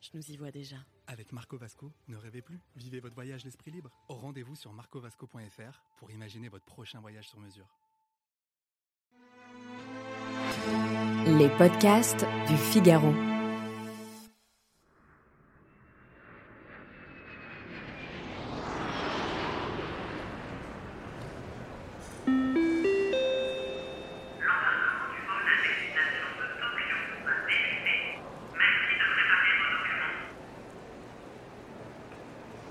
Je nous y vois déjà. Avec Marco Vasco, ne rêvez plus, vivez votre voyage l'esprit libre. Au rendez-vous sur marcovasco.fr pour imaginer votre prochain voyage sur mesure. Les podcasts du Figaro.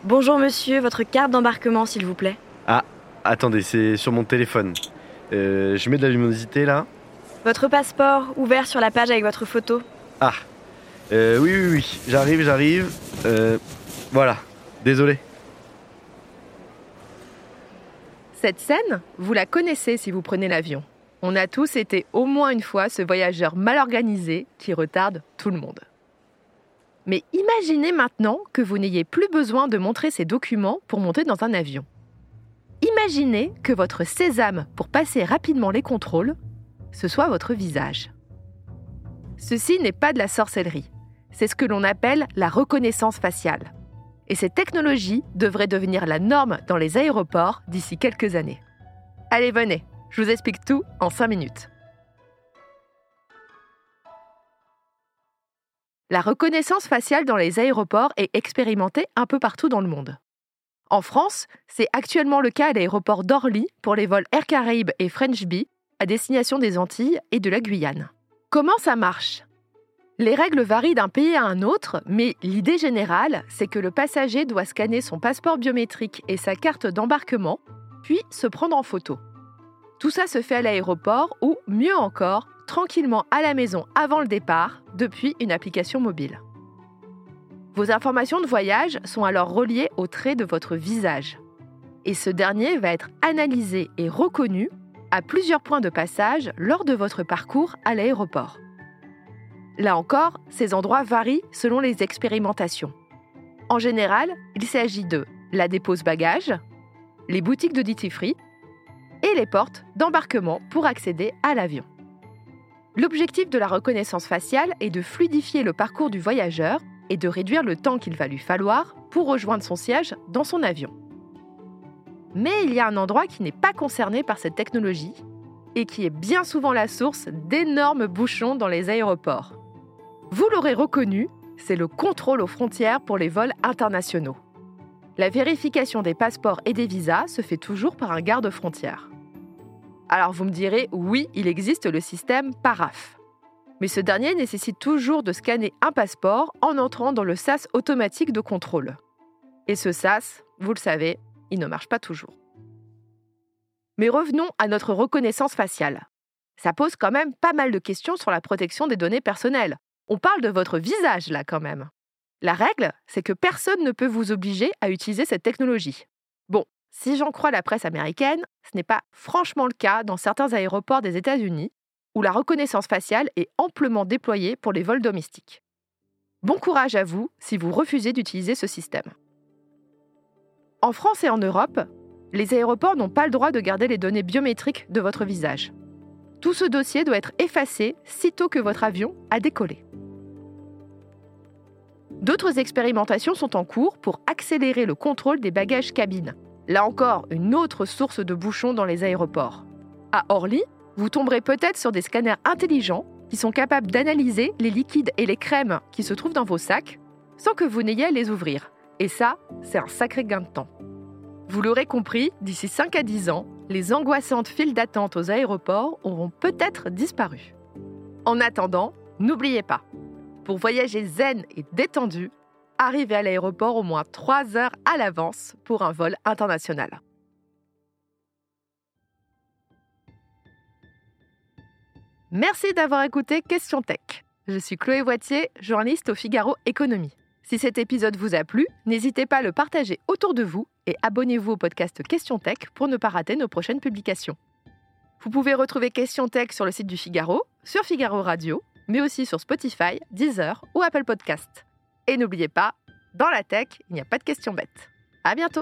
Bonjour monsieur, votre carte d'embarquement s'il vous plaît. Ah, attendez, c'est sur mon téléphone. Euh, je mets de la luminosité là. Votre passeport, ouvert sur la page avec votre photo. Ah, euh, oui, oui, oui, j'arrive, j'arrive. Euh, voilà, désolé. Cette scène, vous la connaissez si vous prenez l'avion. On a tous été au moins une fois ce voyageur mal organisé qui retarde tout le monde. Mais imaginez maintenant que vous n'ayez plus besoin de montrer ces documents pour monter dans un avion. Imaginez que votre sésame pour passer rapidement les contrôles, ce soit votre visage. Ceci n'est pas de la sorcellerie, c'est ce que l'on appelle la reconnaissance faciale. Et cette technologie devrait devenir la norme dans les aéroports d'ici quelques années. Allez, venez, je vous explique tout en 5 minutes. La reconnaissance faciale dans les aéroports est expérimentée un peu partout dans le monde. En France, c'est actuellement le cas à l'aéroport d'Orly pour les vols Air Caraïbes et French Bee à destination des Antilles et de la Guyane. Comment ça marche? Les règles varient d'un pays à un autre, mais l'idée générale, c'est que le passager doit scanner son passeport biométrique et sa carte d'embarquement, puis se prendre en photo. Tout ça se fait à l'aéroport ou, mieux encore, tranquillement à la maison avant le départ depuis une application mobile. Vos informations de voyage sont alors reliées au trait de votre visage. Et ce dernier va être analysé et reconnu à plusieurs points de passage lors de votre parcours à l'aéroport. Là encore, ces endroits varient selon les expérimentations. En général, il s'agit de la dépose bagages, les boutiques de duty free et les portes d'embarquement pour accéder à l'avion. L'objectif de la reconnaissance faciale est de fluidifier le parcours du voyageur et de réduire le temps qu'il va lui falloir pour rejoindre son siège dans son avion. Mais il y a un endroit qui n'est pas concerné par cette technologie et qui est bien souvent la source d'énormes bouchons dans les aéroports. Vous l'aurez reconnu, c'est le contrôle aux frontières pour les vols internationaux. La vérification des passeports et des visas se fait toujours par un garde-frontière. Alors vous me direz, oui, il existe le système PARAF. Mais ce dernier nécessite toujours de scanner un passeport en entrant dans le SAS automatique de contrôle. Et ce SAS, vous le savez, il ne marche pas toujours. Mais revenons à notre reconnaissance faciale. Ça pose quand même pas mal de questions sur la protection des données personnelles. On parle de votre visage là quand même. La règle, c'est que personne ne peut vous obliger à utiliser cette technologie. Si j'en crois la presse américaine, ce n'est pas franchement le cas dans certains aéroports des États-Unis, où la reconnaissance faciale est amplement déployée pour les vols domestiques. Bon courage à vous si vous refusez d'utiliser ce système. En France et en Europe, les aéroports n'ont pas le droit de garder les données biométriques de votre visage. Tout ce dossier doit être effacé sitôt que votre avion a décollé. D'autres expérimentations sont en cours pour accélérer le contrôle des bagages cabines. Là encore, une autre source de bouchons dans les aéroports. À Orly, vous tomberez peut-être sur des scanners intelligents qui sont capables d'analyser les liquides et les crèmes qui se trouvent dans vos sacs sans que vous n'ayez à les ouvrir. Et ça, c'est un sacré gain de temps. Vous l'aurez compris, d'ici 5 à 10 ans, les angoissantes files d'attente aux aéroports auront peut-être disparu. En attendant, n'oubliez pas, pour voyager zen et détendu, arrivez à l'aéroport au moins 3 heures à l'avance pour un vol international. Merci d'avoir écouté Question Tech. Je suis Chloé Voitier, journaliste au Figaro Économie. Si cet épisode vous a plu, n'hésitez pas à le partager autour de vous et abonnez-vous au podcast Question Tech pour ne pas rater nos prochaines publications. Vous pouvez retrouver Question Tech sur le site du Figaro, sur Figaro Radio, mais aussi sur Spotify, Deezer ou Apple Podcast. Et n'oubliez pas, dans la tech, il n'y a pas de questions bêtes. À bientôt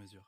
mesure.